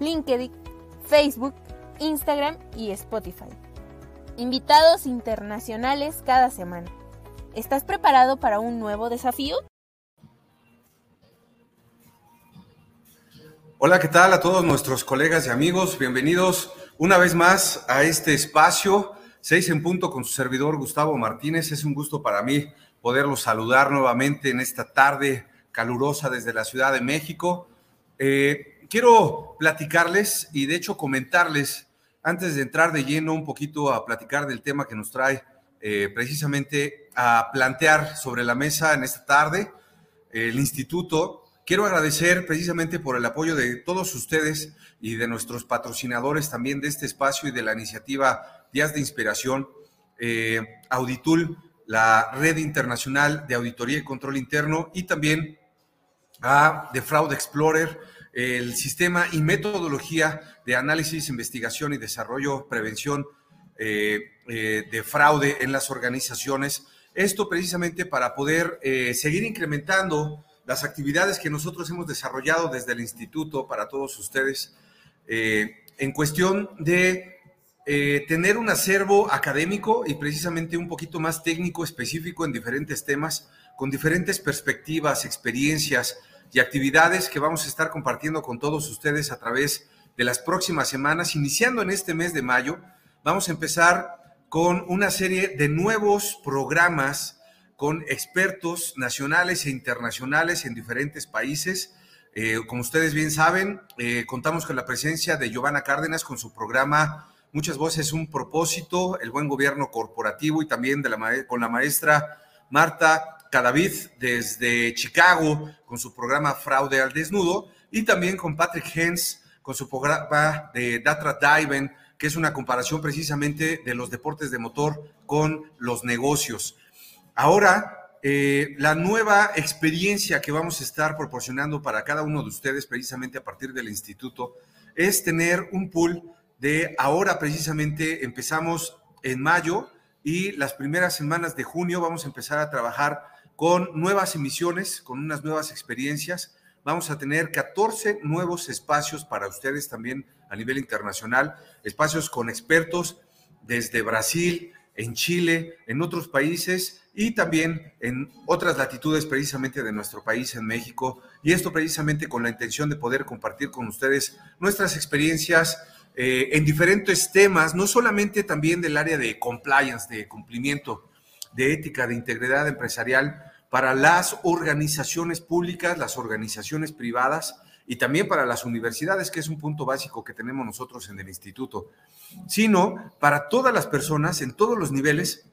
LinkedIn, Facebook, Instagram y Spotify. Invitados internacionales cada semana. ¿Estás preparado para un nuevo desafío? Hola, ¿qué tal a todos nuestros colegas y amigos? Bienvenidos una vez más a este espacio, 6 en punto con su servidor Gustavo Martínez. Es un gusto para mí poderlos saludar nuevamente en esta tarde calurosa desde la Ciudad de México. Eh, quiero platicarles y de hecho comentarles, antes de entrar de lleno un poquito a platicar del tema que nos trae eh, precisamente a plantear sobre la mesa en esta tarde el instituto. Quiero agradecer precisamente por el apoyo de todos ustedes y de nuestros patrocinadores también de este espacio y de la iniciativa Días de Inspiración, eh, Auditul, la Red Internacional de Auditoría y Control Interno y también a The Fraud Explorer, el sistema y metodología de análisis, investigación y desarrollo, prevención eh, eh, de fraude en las organizaciones. Esto precisamente para poder eh, seguir incrementando las actividades que nosotros hemos desarrollado desde el instituto para todos ustedes en cuestión de tener un acervo académico y precisamente un poquito más técnico específico en diferentes temas, con diferentes perspectivas, experiencias, y actividades que vamos a estar compartiendo con todos ustedes a través de las próximas semanas. Iniciando en este mes de mayo, vamos a empezar con una serie de nuevos programas con expertos nacionales e internacionales en diferentes países. Eh, como ustedes bien saben, eh, contamos con la presencia de Giovanna Cárdenas con su programa Muchas Voces, un propósito, el buen gobierno corporativo y también con la maestra Marta Cadavid desde Chicago con su programa Fraude al Desnudo y también con Patrick Hens con su programa de Data Diving, que es una comparación precisamente de los deportes de motor con los negocios. Ahora, eh, la nueva experiencia que vamos a estar proporcionando para cada uno de ustedes precisamente a partir del instituto es tener un pool de ahora precisamente empezamos en mayo y las primeras semanas de junio vamos a empezar a trabajar con nuevas emisiones, con unas nuevas experiencias. Vamos a tener 14 nuevos espacios para ustedes también a nivel internacional, espacios con expertos desde Brasil, en Chile, en otros países y también en otras latitudes precisamente de nuestro país, en México. Y esto precisamente con la intención de poder compartir con ustedes nuestras experiencias eh, en diferentes temas, no solamente también del área de compliance, de cumplimiento, de ética, de integridad empresarial, para las organizaciones públicas, las organizaciones privadas y también para las universidades, que es un punto básico que tenemos nosotros en el instituto, sino para todas las personas en todos los niveles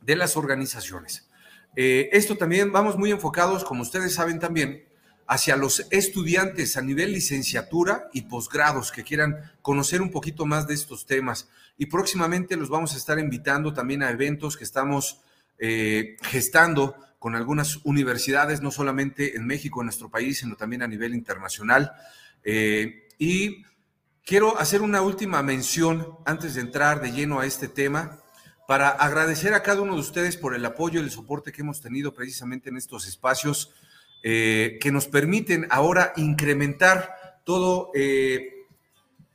de las organizaciones. Eh, esto también vamos muy enfocados, como ustedes saben también, hacia los estudiantes a nivel licenciatura y posgrados que quieran conocer un poquito más de estos temas. Y próximamente los vamos a estar invitando también a eventos que estamos eh, gestando con algunas universidades, no solamente en México, en nuestro país, sino también a nivel internacional. Eh, y quiero hacer una última mención antes de entrar de lleno a este tema para agradecer a cada uno de ustedes por el apoyo y el soporte que hemos tenido precisamente en estos espacios eh, que nos permiten ahora incrementar todo eh,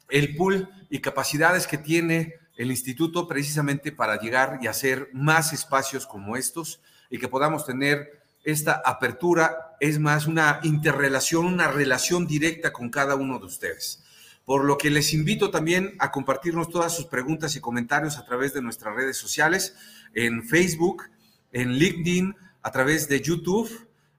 el pool y capacidades que tiene el instituto precisamente para llegar y hacer más espacios como estos y que podamos tener esta apertura, es más una interrelación, una relación directa con cada uno de ustedes. Por lo que les invito también a compartirnos todas sus preguntas y comentarios a través de nuestras redes sociales, en Facebook, en LinkedIn, a través de YouTube,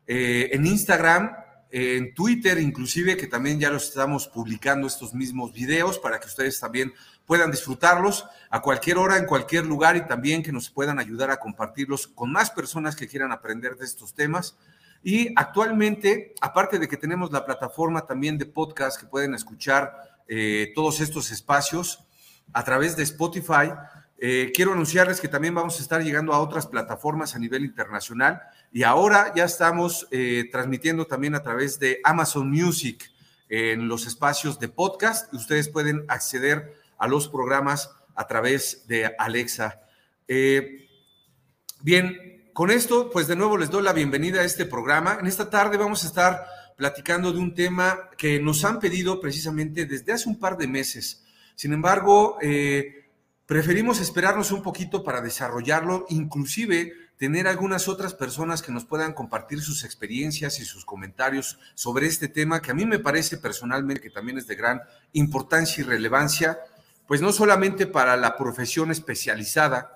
eh, en Instagram, en Twitter inclusive, que también ya los estamos publicando estos mismos videos para que ustedes también puedan disfrutarlos a cualquier hora, en cualquier lugar y también que nos puedan ayudar a compartirlos con más personas que quieran aprender de estos temas. Y actualmente, aparte de que tenemos la plataforma también de podcast que pueden escuchar eh, todos estos espacios a través de Spotify. Eh, quiero anunciarles que también vamos a estar llegando a otras plataformas a nivel internacional y ahora ya estamos eh, transmitiendo también a través de Amazon Music en los espacios de podcast. Ustedes pueden acceder a los programas a través de Alexa. bien, con esto, pues de nuevo les doy la bienvenida a este programa. En esta tarde vamos a estar platicando de un tema que nos han pedido precisamente desde hace un par de meses. Sin embargo, eh, preferimos esperarnos un poquito para desarrollarlo, inclusive tener algunas otras personas que nos puedan compartir sus experiencias y sus comentarios sobre este tema que a mí me parece personalmente que también es de gran importancia y relevancia, pues no solamente para la profesión especializada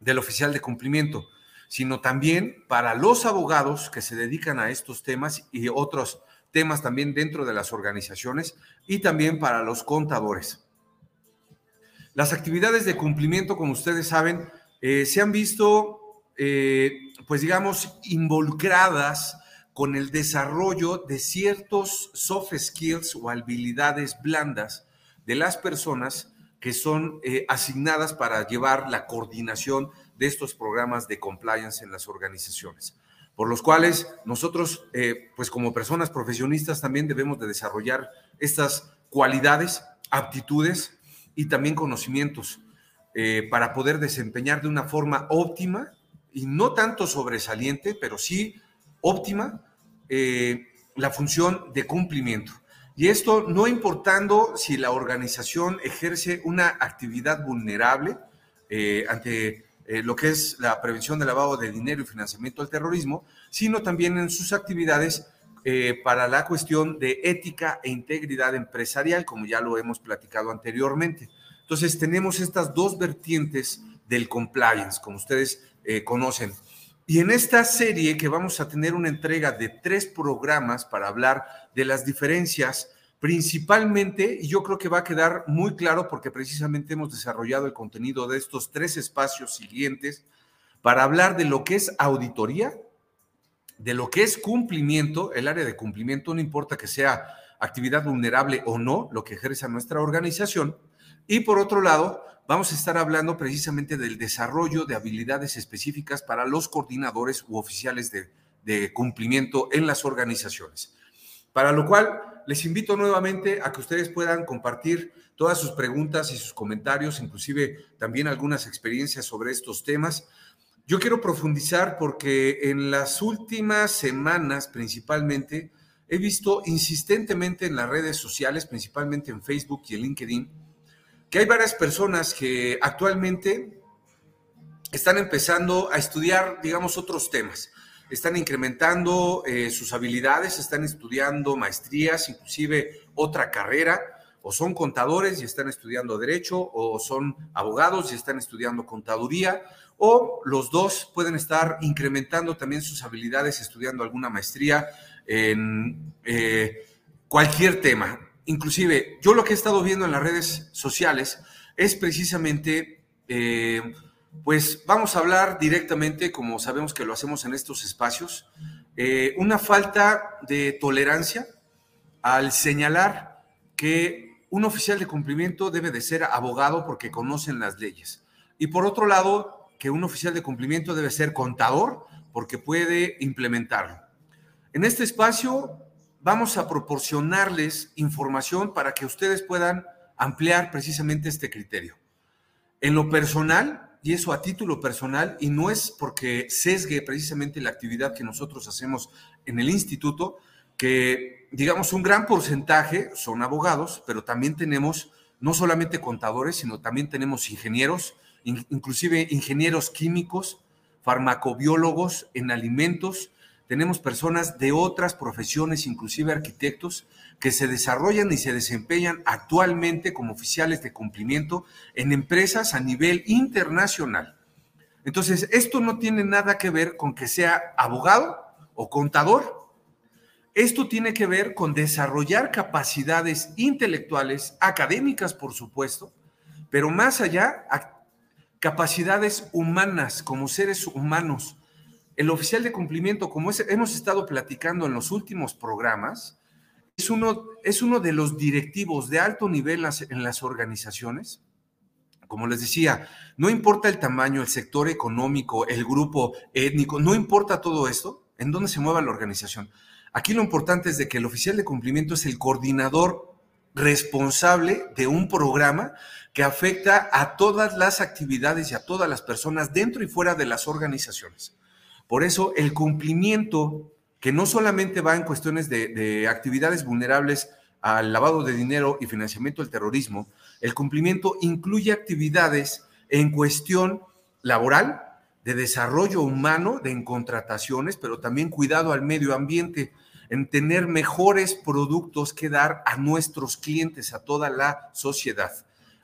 del oficial de cumplimiento, sino también para los abogados que se dedican a estos temas y otros temas también dentro de las organizaciones y también para los contadores. Las actividades de cumplimiento, como ustedes saben, eh, se han visto, eh, pues digamos, involucradas con el desarrollo de ciertos soft skills o habilidades blandas de las personas que son eh, asignadas para llevar la coordinación de estos programas de compliance en las organizaciones, por los cuales nosotros, pues como personas profesionistas, también debemos de desarrollar estas cualidades, aptitudes y también conocimientos eh, para poder desempeñar de una forma óptima y no tanto sobresaliente, pero sí óptima eh, la función de cumplimiento. Y esto no importando si la organización ejerce una actividad vulnerable ante eh, lo que es la prevención del lavado de dinero y financiamiento al terrorismo, sino también en sus actividades eh, para la cuestión de ética e integridad empresarial, como ya lo hemos platicado anteriormente. Entonces, tenemos estas dos vertientes del compliance, como ustedes eh, conocen. Y en esta serie que vamos a tener una entrega de tres programas para hablar de las diferencias Principalmente, y yo creo que va a quedar muy claro porque precisamente hemos desarrollado el contenido de estos tres espacios siguientes para hablar de lo que es auditoría, de lo que es cumplimiento, el área de cumplimiento, no importa que sea actividad vulnerable o no, lo que ejerce nuestra organización. Y por otro lado, vamos a estar hablando precisamente del desarrollo de habilidades específicas para los coordinadores u oficiales de, de cumplimiento en las organizaciones. Para lo cual, les invito nuevamente a que ustedes puedan compartir todas sus preguntas y sus comentarios, inclusive también algunas experiencias sobre estos temas. Yo quiero profundizar porque en las últimas semanas principalmente he visto insistentemente en las redes sociales, principalmente en Facebook y en LinkedIn, que hay varias personas que actualmente están empezando a estudiar, digamos, otros temas. Están incrementando eh, sus habilidades, están estudiando maestrías, inclusive otra carrera, o son contadores y están estudiando derecho, o son abogados y están estudiando contaduría, o los dos pueden estar incrementando también sus habilidades estudiando alguna maestría en eh, cualquier tema. Inclusive, yo lo que he estado viendo en las redes sociales es precisamente... Eh, pues vamos a hablar directamente, como sabemos que lo hacemos en estos espacios, eh, una falta de tolerancia al señalar que un oficial de cumplimiento debe de ser abogado porque conocen las leyes. Y por otro lado, que un oficial de cumplimiento debe ser contador porque puede implementarlo. En este espacio vamos a proporcionarles información para que ustedes puedan ampliar precisamente este criterio. En lo personal, y eso a título personal, y no es porque sesgue precisamente la actividad que nosotros hacemos en el instituto, que digamos un gran porcentaje son abogados, pero también tenemos no solamente contadores, sino también tenemos ingenieros, inclusive ingenieros químicos, farmacobiólogos en alimentos, tenemos personas de otras profesiones, inclusive arquitectos, que se desarrollan y se desempeñan actualmente como oficiales de cumplimiento en empresas a nivel internacional. Entonces, esto no tiene nada que ver con que sea abogado o contador. Esto tiene que ver con desarrollar capacidades intelectuales, académicas, por supuesto, pero más allá, capacidades humanas como seres humanos el oficial de cumplimiento, como hemos estado platicando en los últimos programas, es uno, es uno de los directivos de alto nivel en las organizaciones. Como les decía, no importa el tamaño, el sector económico, el grupo étnico, no importa todo esto, en dónde se mueva la organización. Aquí lo importante es de que el oficial de cumplimiento es el coordinador responsable de un programa que afecta a todas las actividades y a todas las personas dentro y fuera de las organizaciones. Por eso el cumplimiento, que no solamente va en cuestiones de, actividades vulnerables al lavado de dinero y financiamiento del terrorismo, el cumplimiento incluye actividades en cuestión laboral, de desarrollo humano, de contrataciones, pero también cuidado al medio ambiente, en tener mejores productos que dar a nuestros clientes, a toda la sociedad.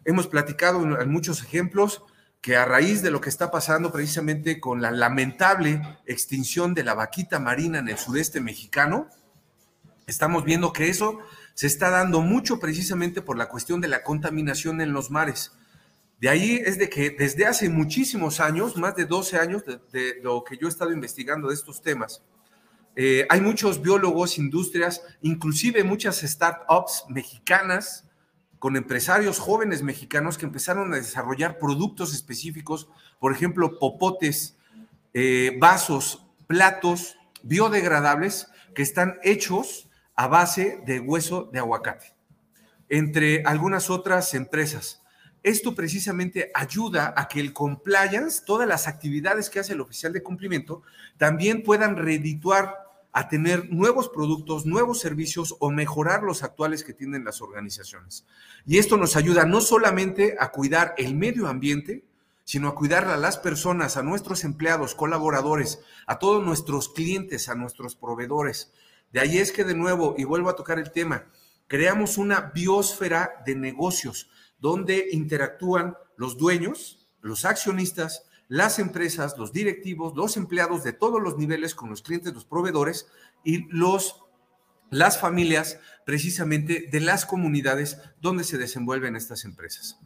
Hemos platicado en muchos ejemplos que a raíz de lo que está pasando precisamente con la lamentable extinción de la vaquita marina en el sureste mexicano, estamos viendo que eso se está dando mucho precisamente por la cuestión de la contaminación en los mares. De ahí es de que desde hace muchísimos años, más de 12 años de, lo que yo he estado investigando de estos temas, eh, hay muchos biólogos, industrias, inclusive muchas startups mexicanas con empresarios jóvenes mexicanos que empezaron a desarrollar productos específicos, por ejemplo, popotes, eh, vasos, platos biodegradables que están hechos a base de hueso de aguacate, entre algunas otras empresas. Esto precisamente ayuda a que el compliance, todas las actividades que hace el oficial de cumplimiento, también puedan redituar a tener nuevos productos, nuevos servicios o mejorar los actuales que tienen las organizaciones. Y esto nos ayuda no solamente a cuidar el medio ambiente, sino a cuidar a las personas, a nuestros empleados, colaboradores, a todos nuestros clientes, a nuestros proveedores. De ahí es que de nuevo, y vuelvo a tocar el tema, creamos una biosfera de negocios donde interactúan los dueños, los accionistas, las empresas, los directivos, los empleados de todos los niveles con los clientes, los proveedores y los, las familias precisamente de las comunidades donde se desenvuelven estas empresas.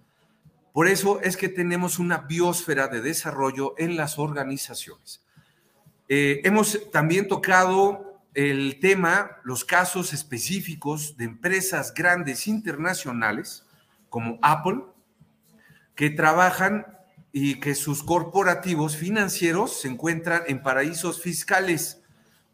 Por eso es que tenemos una biosfera de desarrollo en las organizaciones. Eh, hemos también tocado el tema, los casos específicos de empresas grandes internacionales como Apple, que trabajan y que sus corporativos financieros se encuentran en paraísos fiscales.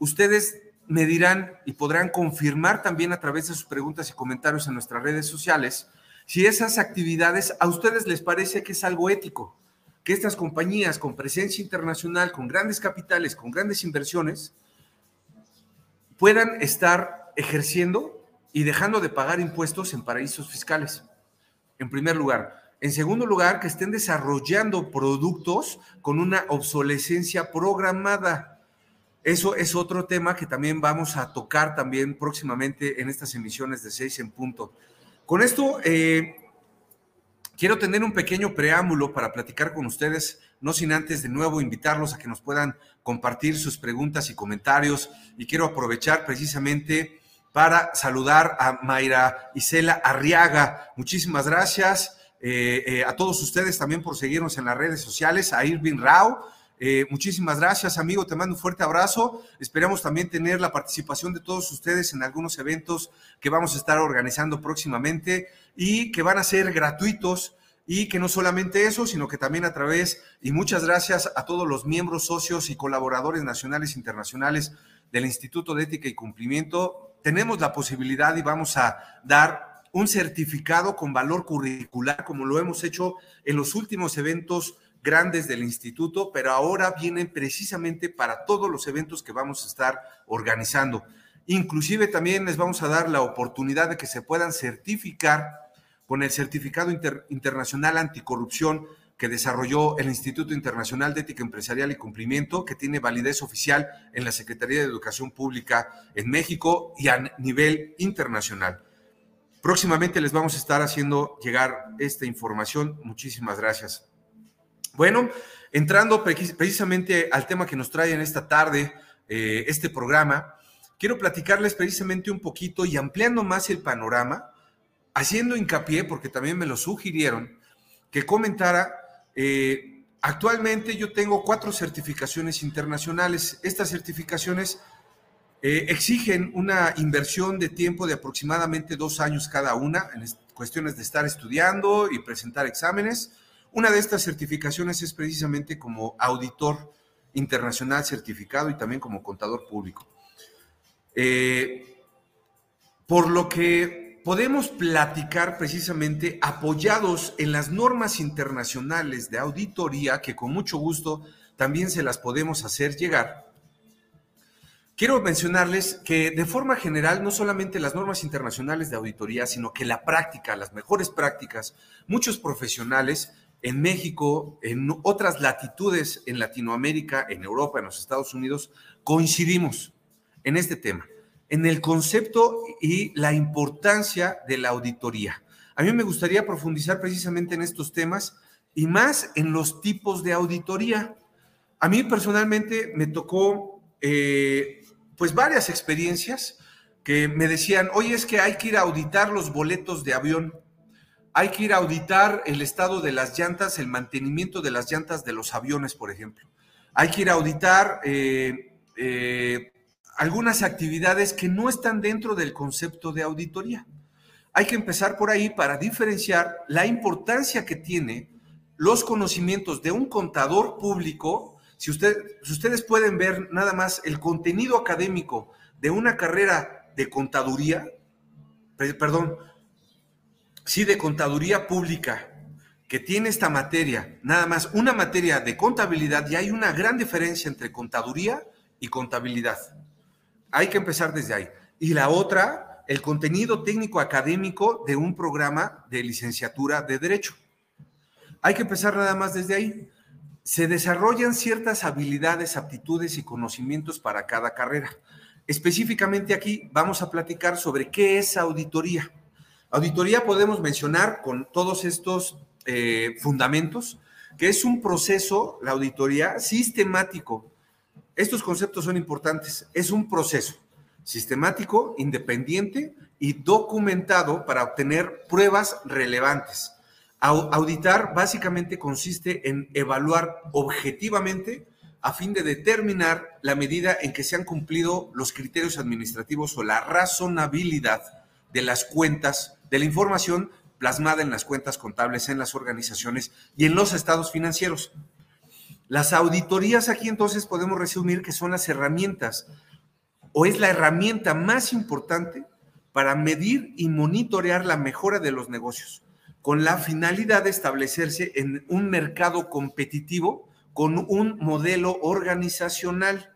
Ustedes me dirán y podrán confirmar también a través de sus preguntas y comentarios en nuestras redes sociales si esas actividades a ustedes les parece que es algo ético, que estas compañías con presencia internacional, con grandes capitales, con grandes inversiones, puedan estar ejerciendo y dejando de pagar impuestos en paraísos fiscales en primer lugar. En segundo lugar, que estén desarrollando productos con una obsolescencia programada. Eso es otro tema que también vamos a tocar también próximamente en estas emisiones de seis en punto. Con esto, eh, quiero tener un pequeño preámbulo para platicar con ustedes, no sin antes de nuevo invitarlos a que nos puedan compartir sus preguntas y comentarios. Y quiero aprovechar precisamente para saludar a Mayra Isela Arriaga. Muchísimas gracias eh, eh, a todos ustedes también por seguirnos en las redes sociales, a Irving Rao. Eh, muchísimas gracias, amigo. Te mando un fuerte abrazo. Esperamos también tener la participación de todos ustedes en algunos eventos que vamos a estar organizando próximamente y que van a ser gratuitos y que no solamente eso, sino que también a través, y muchas gracias a todos los miembros, socios y colaboradores nacionales e internacionales del Instituto de Ética y Cumplimiento tenemos la posibilidad y vamos a dar un certificado con valor curricular, como lo hemos hecho en los últimos eventos grandes del instituto, pero ahora vienen precisamente para todos los eventos que vamos a estar organizando. Inclusive también les vamos a dar la oportunidad de que se puedan certificar con el certificado internacional anticorrupción que desarrolló el Instituto Internacional de Ética Empresarial y Cumplimiento, que tiene validez oficial en la Secretaría de Educación Pública en México y a nivel internacional. Próximamente les vamos a estar haciendo llegar esta información. Muchísimas gracias. Bueno, entrando precisamente al tema que nos trae en esta tarde eh, este programa, quiero platicarles precisamente un poquito y ampliando más el panorama, haciendo hincapié, porque también me lo sugirieron, que comentara eh, actualmente yo tengo cuatro certificaciones internacionales. Estas certificaciones eh, exigen una inversión de tiempo de aproximadamente dos años cada una en cuestiones de estar estudiando y presentar exámenes. Una de estas certificaciones es precisamente como auditor internacional certificado y también como contador público. Eh, por lo que podemos platicar precisamente apoyados en las normas internacionales de auditoría, que con mucho gusto también se las podemos hacer llegar. Quiero mencionarles que de forma general, no solamente las normas internacionales de auditoría, sino que la práctica, las mejores prácticas, muchos profesionales en México, en otras latitudes en Latinoamérica, en Europa, en los Estados Unidos, coincidimos en este tema, en el concepto y la importancia de la auditoría. A mí me gustaría profundizar precisamente en estos temas y más en los tipos de auditoría. A mí personalmente me tocó eh, pues varias experiencias que me decían, oye, es que hay que ir a auditar los boletos de avión hay que ir a auditar el estado de las llantas, el mantenimiento de las llantas de los aviones, por ejemplo. Hay que ir a auditar eh, eh, algunas actividades que no están dentro del concepto de auditoría. Hay que empezar por ahí para diferenciar la importancia que tiene los conocimientos de un contador público. Si, ustedes pueden ver nada más el contenido académico de una carrera de contaduría, perdón, sí de contaduría pública que tiene esta materia, nada más una materia de contabilidad y hay una gran diferencia entre contaduría y contabilidad. Hay que empezar desde ahí. Y la otra, el contenido técnico académico de un programa de licenciatura de derecho. Hay que empezar nada más desde ahí. Se desarrollan ciertas habilidades, aptitudes y conocimientos para cada carrera. Específicamente aquí vamos a platicar sobre qué es auditoría. Auditoría podemos mencionar con todos estos eh, fundamentos, que es un proceso, la auditoría, sistemático. Estos conceptos son importantes. Es un proceso sistemático, independiente y documentado para obtener pruebas relevantes. Auditar básicamente consiste en evaluar objetivamente a fin de determinar la medida en que se han cumplido los criterios administrativos o la razonabilidad de las cuentas de la información plasmada en las cuentas contables, en las organizaciones y en los estados financieros. Las auditorías aquí entonces podemos resumir que son las herramientas o es la herramienta más importante para medir y monitorear la mejora de los negocios, con la finalidad de establecerse en un mercado competitivo con un modelo organizacional.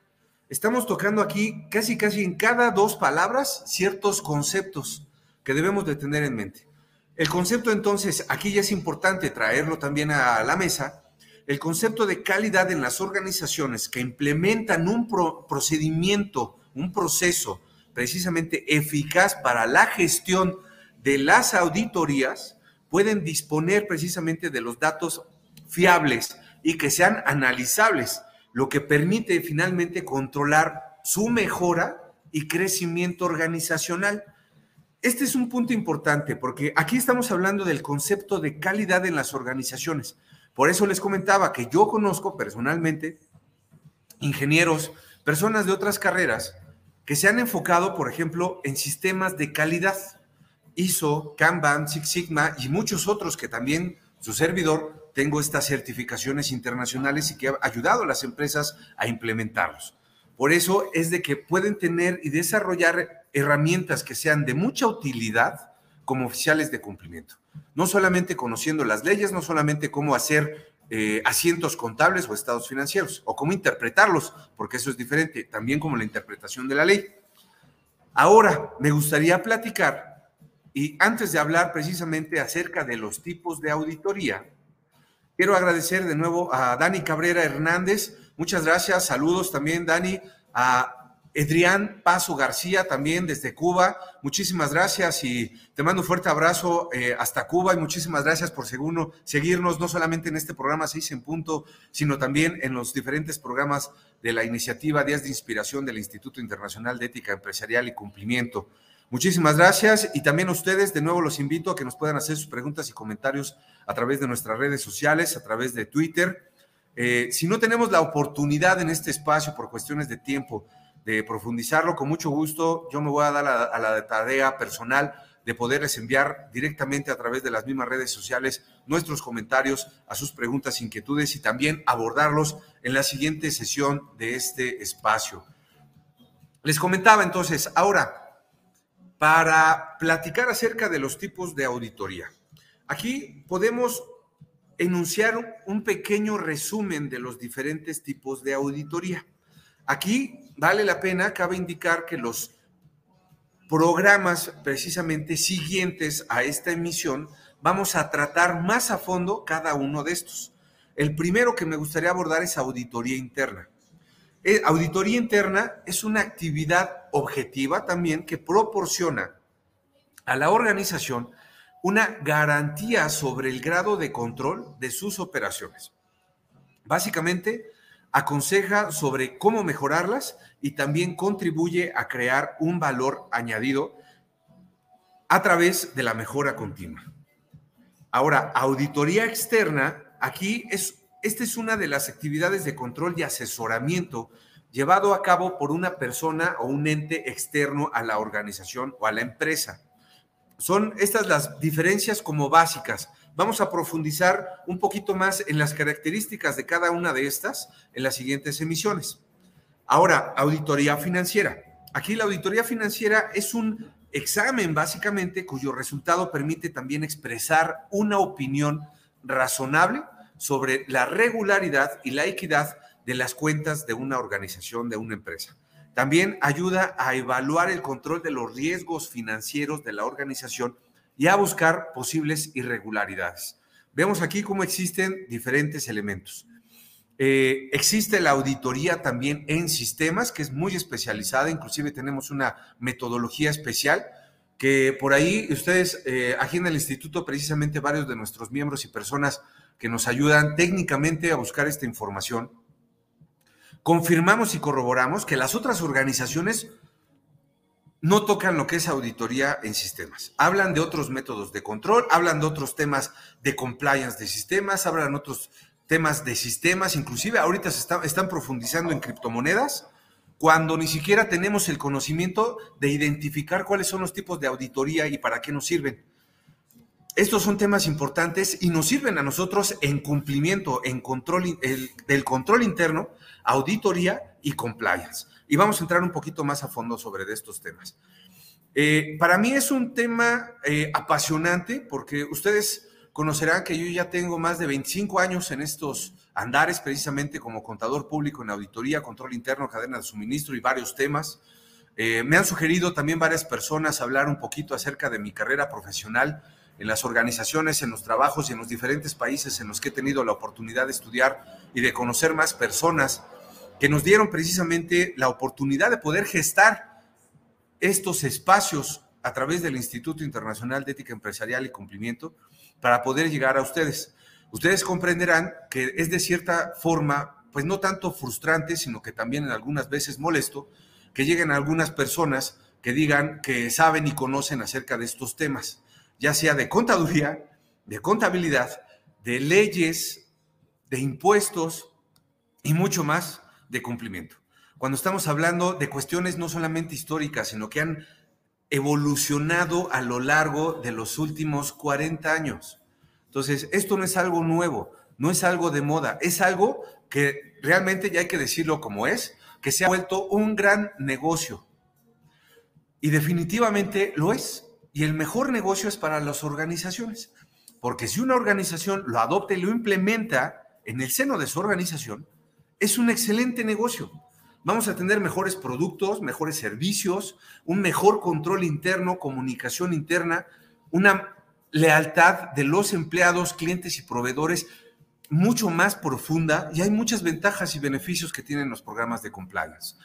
Estamos tocando aquí casi casi en cada dos palabras ciertos conceptos que debemos de tener en mente. El concepto entonces, aquí ya es importante traerlo también a la mesa, el concepto de calidad en las organizaciones que implementan un procedimiento, un proceso precisamente eficaz para la gestión de las auditorías, pueden disponer precisamente de los datos fiables y que sean analizables, lo que permite finalmente controlar su mejora y crecimiento organizacional. Este es un punto importante porque aquí estamos hablando del concepto de calidad en las organizaciones. Por eso les comentaba que yo conozco personalmente ingenieros, personas de otras carreras que se han enfocado, por ejemplo, en sistemas de calidad, ISO, Kanban, Six Sigma y muchos otros que también su servidor tengo estas certificaciones internacionales y que ha ayudado a las empresas a implementarlos. Por eso es de que pueden tener y desarrollar herramientas que sean de mucha utilidad como oficiales de cumplimiento. No solamente conociendo las leyes, no solamente cómo hacer eh, asientos contables o estados financieros, o cómo interpretarlos, porque eso es diferente, también como la interpretación de la ley. Ahora, me gustaría platicar, y antes de hablar precisamente acerca de los tipos de auditoría, quiero agradecer de nuevo a Dani Cabrera Hernández, Muchas gracias, saludos también, Dani, a Edrián Paso García también desde Cuba. Muchísimas gracias y te mando un fuerte abrazo eh, hasta Cuba y muchísimas gracias por seguirnos no solamente en este programa 6 en punto, sino también en los diferentes programas de la iniciativa Días de Inspiración del Instituto Internacional de Ética Empresarial y Cumplimiento. Muchísimas gracias y también a ustedes de nuevo los invito a que nos puedan hacer sus preguntas y comentarios a través de nuestras redes sociales, a través de Twitter eh, si no tenemos la oportunidad en este espacio por cuestiones de tiempo de profundizarlo, con mucho gusto yo me voy a dar a, la tarea personal de poderles enviar directamente a través de las mismas redes sociales nuestros comentarios a sus preguntas, inquietudes y también abordarlos en la siguiente sesión de este espacio. Les comentaba entonces, ahora, para platicar acerca de los tipos de auditoría, aquí podemos enunciar un pequeño resumen de los diferentes tipos de auditoría. Aquí vale la pena, cabe indicar que los programas precisamente siguientes a esta emisión vamos a tratar más a fondo cada uno de estos. El primero que me gustaría abordar es auditoría interna. Eh, auditoría interna es una actividad objetiva también que proporciona a la organización una garantía sobre el grado de control de sus operaciones. Básicamente, aconseja sobre cómo mejorarlas y también contribuye a crear un valor añadido a través de la mejora continua. Ahora, auditoría externa, aquí es, esta es una de las actividades de control y asesoramiento llevado a cabo por una persona o un ente externo a la organización o a la empresa. Son estas las diferencias como básicas. Vamos a profundizar un poquito más en las características de cada una de estas en las siguientes emisiones. Ahora, auditoría financiera. Aquí la auditoría financiera es un examen básicamente cuyo resultado permite también expresar una opinión razonable sobre la regularidad y la equidad de las cuentas de una organización, de una empresa. También ayuda a evaluar el control de los riesgos financieros de la organización y a buscar posibles irregularidades. Vemos aquí cómo existen diferentes elementos. Eh, existe la auditoría también en sistemas, que es muy especializada, inclusive tenemos una metodología especial que por ahí ustedes, eh, aquí en el instituto, precisamente varios de nuestros miembros y personas que nos ayudan técnicamente a buscar esta información, confirmamos y corroboramos que las otras organizaciones no tocan lo que es auditoría en sistemas. Hablan de otros métodos de control, hablan de otros temas de compliance de sistemas, hablan otros temas de sistemas, inclusive ahorita están profundizando en criptomonedas, cuando ni siquiera tenemos el conocimiento de identificar cuáles son los tipos de auditoría y para qué nos sirven. Estos son temas importantes y nos sirven a nosotros en cumplimiento, en control del control interno, auditoría y compliance. Y vamos a entrar un poquito más a fondo sobre estos temas. Eh, para mí es un tema eh, apasionante porque ustedes conocerán que yo ya tengo más de 25 años en estos andares, precisamente como contador público en auditoría, control interno, cadena de suministro y varios temas. Eh, me han sugerido también varias personas hablar un poquito acerca de mi carrera profesional en las organizaciones, en los trabajos y en los diferentes países en los que he tenido la oportunidad de estudiar y de conocer más personas que nos dieron precisamente la oportunidad de poder gestar estos espacios a través del Instituto Internacional de Ética Empresarial y Cumplimiento para poder llegar a ustedes. Ustedes comprenderán que es de cierta forma, pues no tanto frustrante, sino que también en algunas veces molesto, que lleguen algunas personas que digan que saben y conocen acerca de estos temas, ya sea de contaduría, de contabilidad, de leyes, de impuestos y mucho más, de cumplimiento. Cuando estamos hablando de cuestiones no solamente históricas, sino que han evolucionado a lo largo de los últimos 40 años. Entonces, esto no es algo nuevo, no es algo de moda, es algo que realmente ya hay que decirlo como es, que se ha vuelto un gran negocio. Y definitivamente lo es. Y el mejor negocio es para las organizaciones. Porque si una organización lo adopta y lo implementa en el seno de su organización, es un excelente negocio. Vamos a tener mejores productos, mejores servicios, un mejor control interno, comunicación interna, una lealtad de los empleados, clientes y proveedores mucho más profunda y hay muchas ventajas y beneficios que tienen los programas de compliance.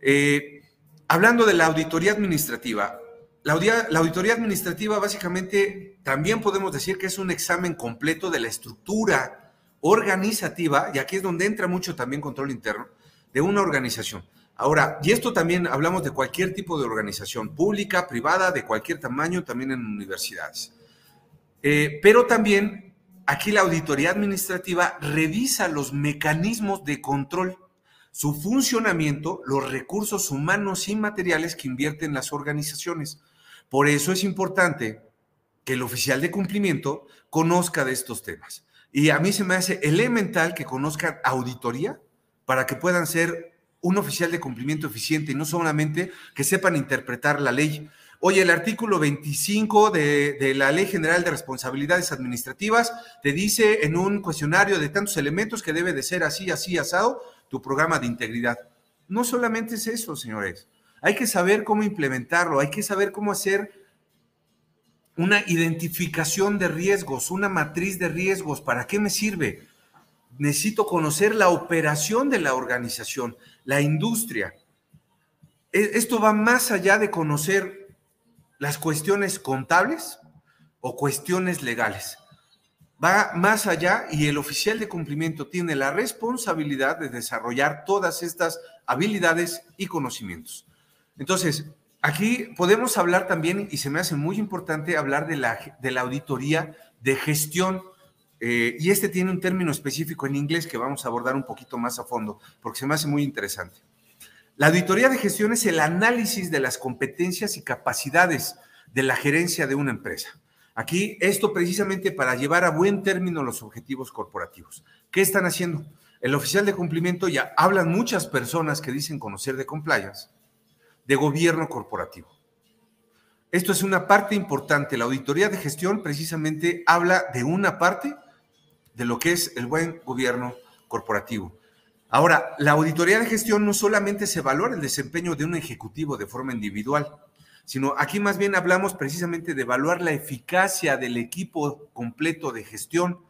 Eh, hablando de la auditoría administrativa, la, la, auditoría administrativa básicamente también podemos decir que es un examen completo de la estructura organizativa, y aquí es donde entra mucho también control interno, de una organización. Ahora, y esto también hablamos de cualquier tipo de organización, pública, privada, de cualquier tamaño, también en universidades. Eh, pero también aquí la auditoría administrativa revisa los mecanismos de control su funcionamiento, los recursos humanos y materiales que invierten las organizaciones. Por eso es importante que el oficial de cumplimiento conozca de estos temas. Y a mí se me hace elemental que conozcan auditoría para que puedan ser un oficial de cumplimiento eficiente y no solamente que sepan interpretar la ley. Oye, el artículo 25 de, la Ley General de Responsabilidades Administrativas te dice en un cuestionario de tantos elementos que debe de ser así, así, asado, tu programa de integridad. No solamente es eso, señores. Hay que saber cómo implementarlo, hay que saber cómo hacer una identificación de riesgos, una matriz de riesgos. ¿Para qué me sirve? Necesito conocer la operación de la organización, la industria. E, esto va más allá de conocer las cuestiones contables o cuestiones legales. Va más allá y el oficial de cumplimiento tiene la responsabilidad de desarrollar todas estas habilidades y conocimientos. Entonces, Aquí podemos hablar también, y se me hace muy importante hablar de la, de la auditoría de gestión, eh, y este tiene un término específico en inglés que vamos a abordar un poquito más a fondo, porque se me hace muy interesante. La auditoría de gestión es el análisis de las competencias y capacidades de la gerencia de una empresa. Aquí, esto precisamente para llevar a buen término los objetivos corporativos. ¿Qué están haciendo? El oficial de cumplimiento ya hablan muchas personas que dicen conocer de compliance de gobierno corporativo. Esto es una parte importante. La auditoría de gestión precisamente habla de una parte de lo que es el buen gobierno corporativo. Ahora, la auditoría de gestión no solamente se valora el desempeño de un ejecutivo de forma individual, sino aquí más bien hablamos precisamente de evaluar la eficacia del equipo completo de gestión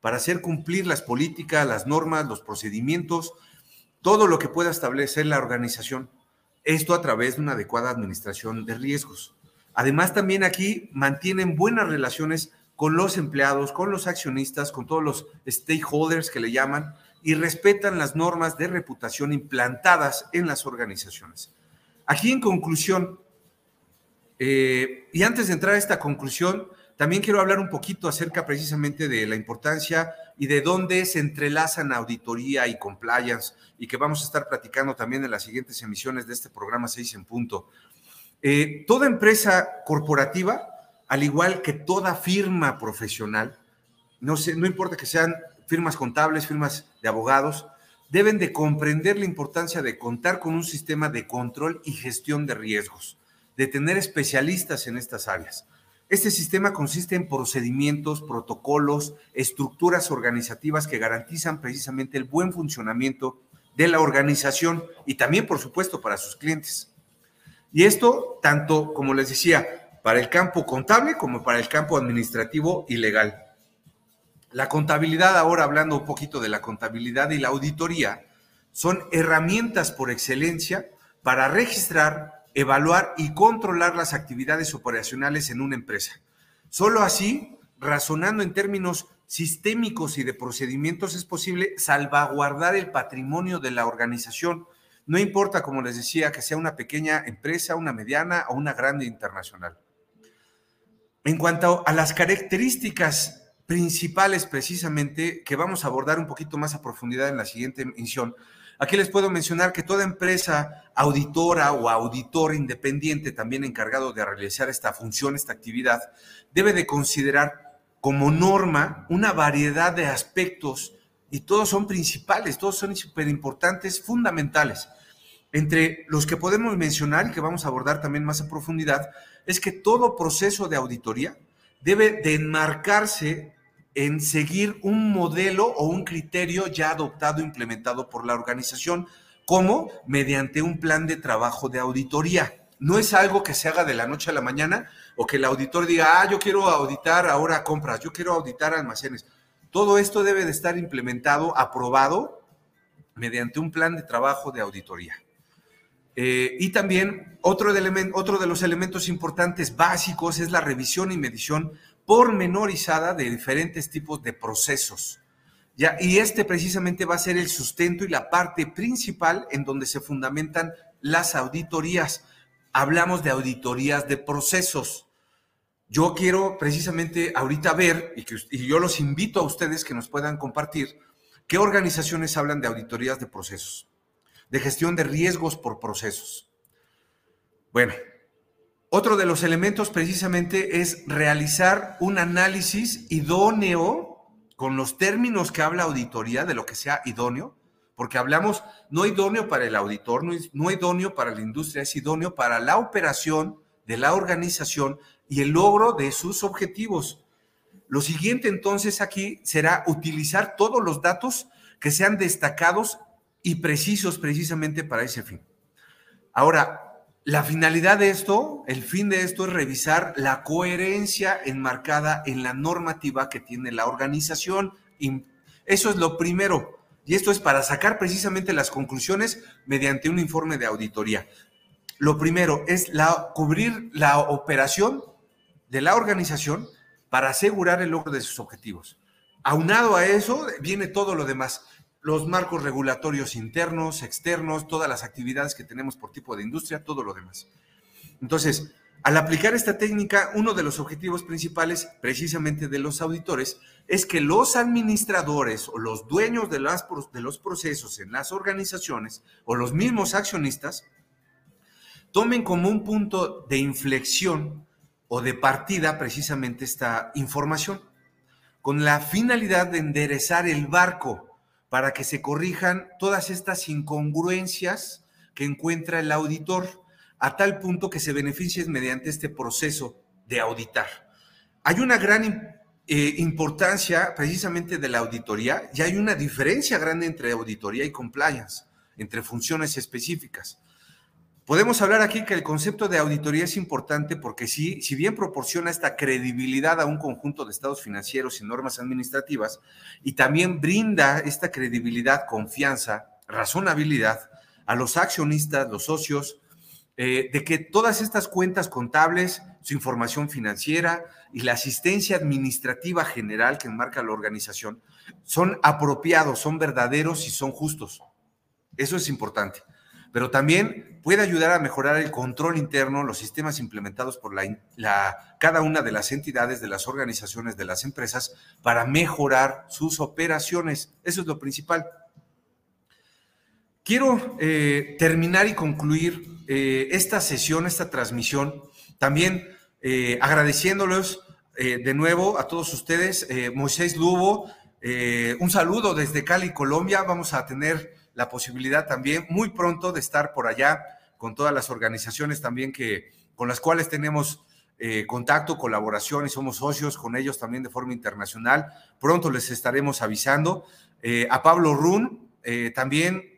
para hacer cumplir las políticas, las normas, los procedimientos, todo lo que pueda establecer la organización. Esto a través de una adecuada administración de riesgos. Además, también aquí mantienen buenas relaciones con los empleados, con los accionistas, con todos los stakeholders que le llaman, y respetan las normas de reputación implantadas en las organizaciones. Aquí en conclusión, eh, y antes de entrar a esta conclusión, también quiero hablar un poquito acerca precisamente de la importancia y de dónde se entrelazan auditoría y compliance y que vamos a estar platicando también en las siguientes emisiones de este programa 6 en punto. Eh, toda empresa corporativa, al igual que toda firma profesional, no, sé, no importa que sean firmas contables, firmas de abogados, deben de comprender la importancia de contar con un sistema de control y gestión de riesgos, de tener especialistas en estas áreas. Este sistema consiste en procedimientos, protocolos, estructuras organizativas que garantizan precisamente el buen funcionamiento de la organización y también, por supuesto, para sus clientes. Y esto tanto, como les decía, para el campo contable como para el campo administrativo y legal. La contabilidad, ahora hablando un poquito de la contabilidad y la auditoría, son herramientas por excelencia para registrar, evaluar y controlar las actividades operacionales en una empresa. Solo así, razonando en términos sistémicos y de procedimientos, es posible salvaguardar el patrimonio de la organización. No importa, como les decía, que sea una pequeña empresa, una mediana o una grande internacional. En cuanto a las características principales precisamente que vamos a abordar un poquito más a profundidad en la siguiente emisión, Aquí les puedo mencionar que toda empresa auditora o auditor independiente, también encargado de realizar esta función, esta actividad, debe de considerar como norma una variedad de aspectos y todos son principales, todos son súper importantes, fundamentales. Entre los que podemos mencionar y que vamos a abordar también más a profundidad, es que todo proceso de auditoría debe de enmarcarse en seguir un modelo o un criterio ya adoptado, implementado por la organización, como mediante un plan de trabajo de auditoría. No es algo que se haga de la noche a la mañana o que el auditor diga, ah, yo quiero auditar ahora compras, yo quiero auditar almacenes. Todo esto debe de estar implementado, aprobado mediante un plan de trabajo de auditoría. Eh, y también otro de, otro de los elementos importantes básicos es la revisión y medición pormenorizada de diferentes tipos de procesos. Y este precisamente va a ser el sustento y la parte principal en donde se fundamentan las auditorías. Hablamos de auditorías de procesos. Yo quiero precisamente ahorita ver, y yo los invito a ustedes que nos puedan compartir, qué organizaciones hablan de auditorías de procesos. de gestión de riesgos por procesos. Bueno, otro de los elementos precisamente es realizar un análisis idóneo con los términos que habla auditoría de lo que sea idóneo, porque hablamos no idóneo para el auditor, no, no idóneo para la industria, es idóneo para la operación de la organización y el logro de sus objetivos. Lo siguiente entonces aquí será utilizar todos los datos que sean destacados y precisos precisamente para ese fin. Ahora, la finalidad de esto, el fin de esto es revisar la coherencia enmarcada en la normativa que tiene la organización. Eso es lo primero. Y esto es para sacar precisamente las conclusiones mediante un informe de auditoría. Lo primero es cubrir la operación de la organización para asegurar el logro de sus objetivos. Aunado a eso viene todo lo demás, los marcos regulatorios internos, externos, todas las actividades que tenemos por tipo de industria, todo lo demás. Entonces, al aplicar esta técnica, uno de los objetivos principales precisamente de los auditores es que los administradores o los dueños de, las, de los procesos en las organizaciones o los mismos accionistas tomen como un punto de inflexión o de partida precisamente esta información, con la finalidad de enderezar el barco para que se corrijan todas estas incongruencias que encuentra el auditor, a tal punto que se beneficien mediante este proceso de auditar. Hay una gran eh, importancia precisamente de la auditoría y hay una diferencia grande entre auditoría y compliance, entre funciones específicas. Podemos hablar aquí que el concepto de auditoría es importante porque sí, si bien proporciona esta credibilidad a un conjunto de estados financieros y normas administrativas, y también brinda esta credibilidad, confianza, razonabilidad a los accionistas, los socios, eh, de que todas estas cuentas contables, su información financiera y la asistencia administrativa general que enmarca la organización son apropiados, son verdaderos y son justos. Eso es importante pero también puede ayudar a mejorar el control interno, los sistemas implementados por la, cada una de las entidades, de las organizaciones, de las empresas, para mejorar sus operaciones. Eso es lo principal. Quiero eh, terminar y concluir eh, esta sesión, esta transmisión, también eh, agradeciéndoles de nuevo a todos ustedes. Moisés Lubo, un saludo desde Cali, Colombia. Vamos a tener la posibilidad también muy pronto de estar por allá con todas las organizaciones también que con las cuales tenemos eh, contacto, colaboración y somos socios con ellos también de forma internacional. Pronto les estaremos avisando. Eh, a Pablo Run eh, también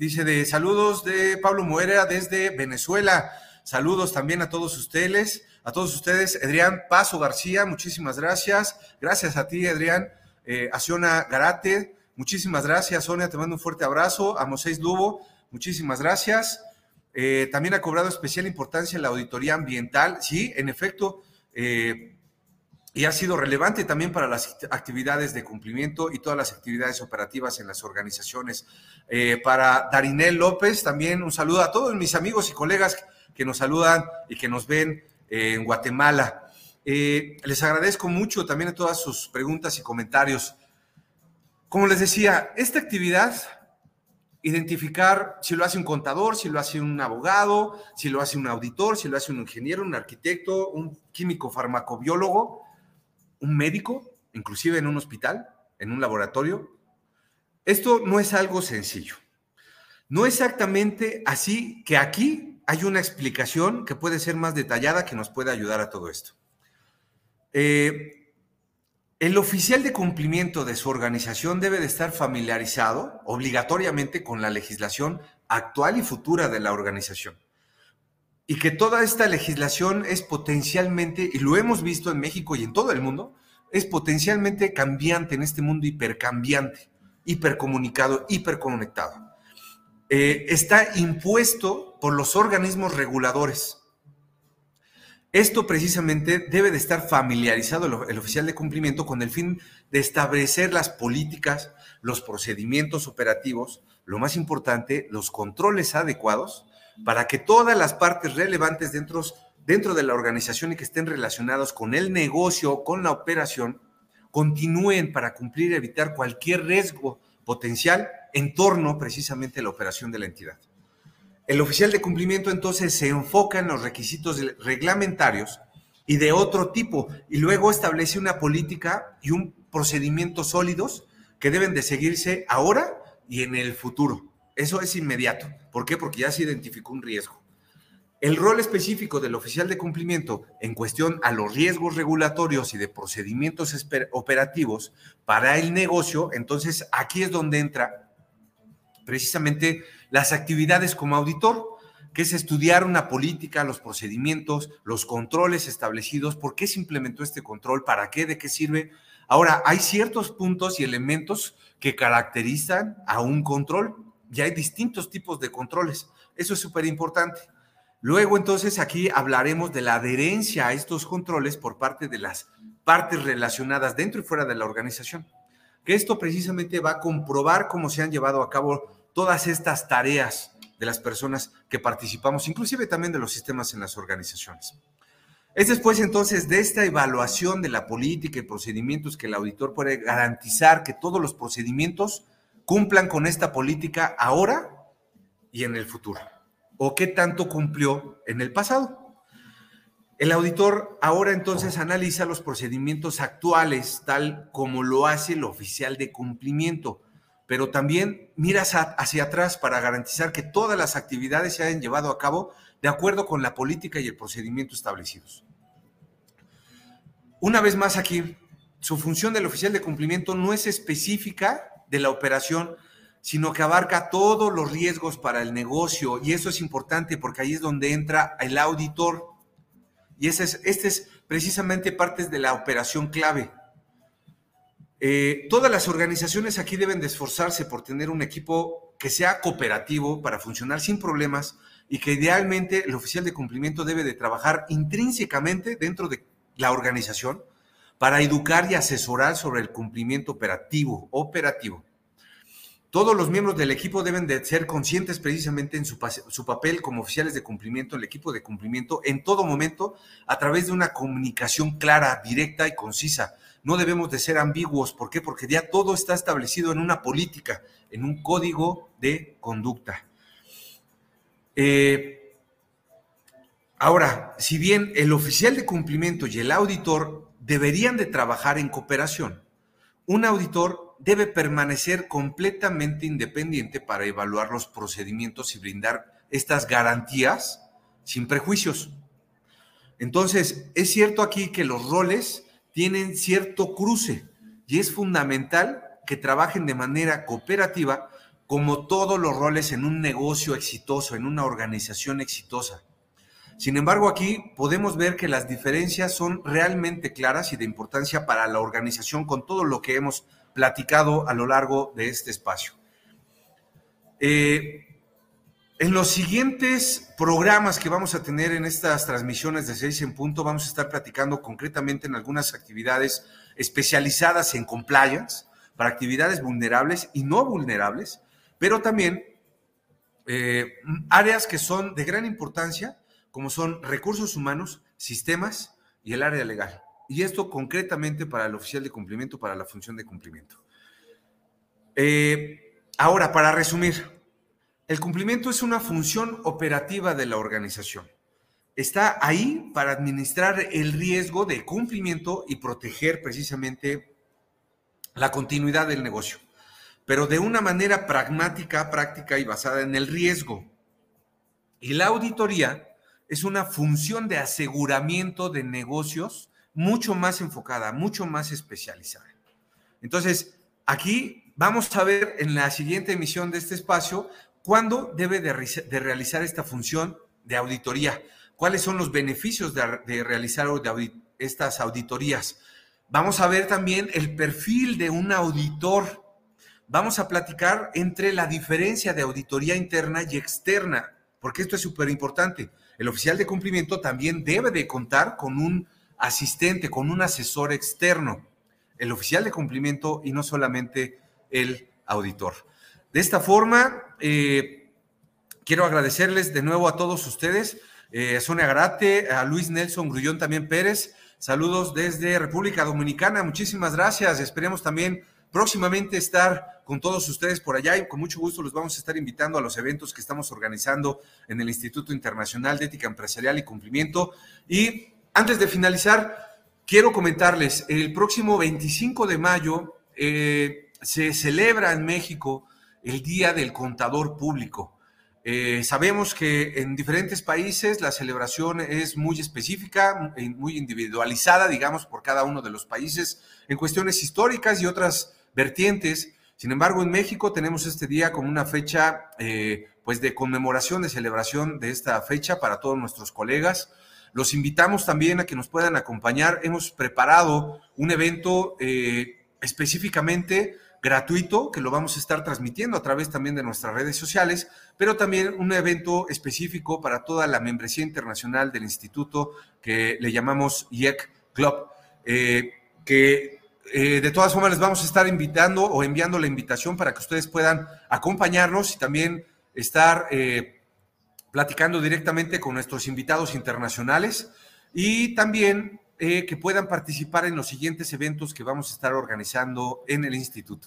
dice de saludos de Pablo Muera desde Venezuela. Saludos también a todos ustedes, a todos ustedes. Adrián Paso García, muchísimas gracias. Gracias a ti, Adrián. a Siona Garate, Muchísimas gracias, Sonia. Te mando un fuerte abrazo. A Moisés Lubo, muchísimas gracias. Eh, también ha cobrado especial importancia la auditoría ambiental. Sí, en efecto, eh, y ha sido relevante también para las actividades de cumplimiento y todas las actividades operativas en las organizaciones. Eh, para Darinel López, también un saludo a todos mis amigos y colegas que nos saludan y que nos ven en Guatemala. les agradezco mucho también a todas sus preguntas y comentarios. Como les decía, esta actividad, identificar si lo hace un contador, si lo hace un abogado, si lo hace un auditor, si lo hace un ingeniero, un arquitecto, un químico farmacobiólogo, un médico, inclusive en un hospital, en un laboratorio, esto no es algo sencillo. No exactamente así que aquí hay una explicación que puede ser más detallada que nos puede ayudar a todo esto. Eh, el oficial de cumplimiento de su organización debe de estar familiarizado obligatoriamente con la legislación actual y futura de la organización. Y que toda esta legislación es potencialmente, y lo hemos visto en México y en todo el mundo, es potencialmente cambiante en este mundo hipercambiante, hipercomunicado, hiperconectado. Eh, está impuesto por los organismos reguladores esto precisamente debe de estar familiarizado el, oficial de cumplimiento con el fin de establecer las políticas, los procedimientos operativos, lo más importante, los controles adecuados para que todas las partes relevantes dentro, dentro de la organización y que estén relacionados con el negocio, con la operación, continúen para cumplir y evitar cualquier riesgo potencial en torno precisamente a la operación de la entidad. El oficial de cumplimiento entonces se enfoca en los requisitos reglamentarios y de otro tipo y luego establece una política y un procedimiento sólidos que deben de seguirse ahora y en el futuro. Eso es inmediato. ¿Por qué? Porque ya se identificó un riesgo. El rol específico del oficial de cumplimiento en cuestión a los riesgos regulatorios y de procedimientos operativos para el negocio, entonces aquí es donde entra precisamente las actividades como auditor, que es estudiar una política, los procedimientos, los controles establecidos, por qué se implementó este control, para qué, de qué sirve. Ahora, hay ciertos puntos y elementos que caracterizan a un control y hay distintos tipos de controles. Eso es súper importante. Luego, entonces, aquí hablaremos de la adherencia a estos controles por parte de las partes relacionadas dentro y fuera de la organización. Que esto precisamente va a comprobar cómo se han llevado a cabo todas estas tareas de las personas que participamos, inclusive también de los sistemas en las organizaciones. Es después entonces de esta evaluación de la política y procedimientos que el auditor puede garantizar que todos los procedimientos cumplan con esta política ahora y en el futuro o qué tanto cumplió en el pasado. El auditor ahora entonces analiza los procedimientos actuales tal como lo hace el oficial de cumplimiento, pero también mira hacia atrás para garantizar que todas las actividades se hayan llevado a cabo de acuerdo con la política y el procedimiento establecidos. Una vez más aquí, su función del oficial de cumplimiento no es específica de la operación sino que abarca todos los riesgos para el negocio. Y eso es importante porque ahí es donde entra el auditor. Y ese es, este es precisamente parte de la operación clave. Eh, todas las organizaciones aquí deben de esforzarse por tener un equipo que sea cooperativo para funcionar sin problemas y que idealmente el oficial de cumplimiento debe de trabajar intrínsecamente dentro de la organización para educar y asesorar sobre el cumplimiento operativo, operativo. Todos los miembros del equipo deben de ser conscientes precisamente en su, papel como oficiales de cumplimiento, el equipo de cumplimiento, en todo momento, a través de una comunicación clara, directa y concisa. No debemos de ser ambiguos. ¿Por qué? Porque ya todo está establecido en una política, en un código de conducta. Eh, ahora, si bien el oficial de cumplimiento y el auditor deberían de trabajar en cooperación, un auditor debe permanecer completamente independiente para evaluar los procedimientos y brindar estas garantías sin prejuicios. Entonces, es cierto aquí que los roles tienen cierto cruce y es fundamental que trabajen de manera cooperativa como todos los roles en un negocio exitoso, en una organización exitosa. Sin embargo, aquí podemos ver que las diferencias son realmente claras y de importancia para la organización con todo lo que hemos platicado a lo largo de este espacio. Eh, en los siguientes programas que vamos a tener en estas transmisiones de 6 en punto, vamos a estar platicando concretamente en algunas actividades especializadas en compliance para actividades vulnerables y no vulnerables, pero también eh, áreas que son de gran importancia, como son recursos humanos, sistemas y el área legal. Y esto concretamente para el oficial de cumplimiento, para la función de cumplimiento. Eh, ahora, para resumir, el cumplimiento es una función operativa de la organización. Está ahí para administrar el riesgo de cumplimiento y proteger precisamente la continuidad del negocio, pero de una manera pragmática, práctica y basada en el riesgo. Y la auditoría es una función de aseguramiento de negocios mucho más enfocada, mucho más especializada. Entonces, aquí vamos a ver en la siguiente emisión de este espacio cuándo debe de, realizar esta función de auditoría, cuáles son los beneficios de, realizar estas auditorías. Vamos a ver también el perfil de un auditor. Vamos a platicar entre la diferencia de auditoría interna y externa, porque esto es súper importante. El oficial de cumplimiento también debe de contar con un asistente, con un asesor externo, el oficial de cumplimiento y no solamente el auditor. De esta forma, eh, quiero agradecerles de nuevo a todos ustedes, eh, Sonia Garate, a Luis Nelson Grullón también Pérez. Saludos desde República Dominicana, muchísimas gracias. Esperemos también próximamente estar con todos ustedes por allá y con mucho gusto los vamos a estar invitando a los eventos que estamos organizando en el Instituto Internacional de Ética Empresarial y Cumplimiento. Y antes de finalizar, quiero comentarles, el próximo 25 de mayo eh, se celebra en México el Día del Contador Público. Eh, sabemos que en diferentes países la celebración es muy específica, muy individualizada, digamos, por cada uno de los países en cuestiones históricas y otras vertientes. Sin embargo, en México tenemos este día como una fecha eh, pues de conmemoración, de celebración de esta fecha para todos nuestros colegas. Los invitamos también a que nos puedan acompañar. Hemos preparado un evento eh, específicamente gratuito que lo vamos a estar transmitiendo a través también de nuestras redes sociales, pero también un evento específico para toda la membresía internacional del instituto que le llamamos IEC Club, eh, que eh, de todas formas les vamos a estar invitando o enviando la invitación para que ustedes puedan acompañarnos y también estar eh, platicando directamente con nuestros invitados internacionales. Y también eh, que puedan participar en los siguientes eventos que vamos a estar organizando en el instituto.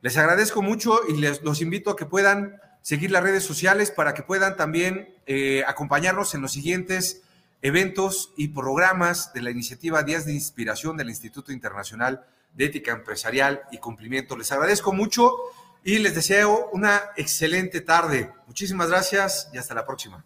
Les agradezco mucho y les los invito a que puedan seguir las redes sociales para que puedan también eh, acompañarnos en los siguientes eventos y programas de la iniciativa Días de Inspiración del Instituto Internacional de Ética Empresarial y Cumplimiento. Les agradezco mucho y les deseo una excelente tarde. Muchísimas gracias y hasta la próxima.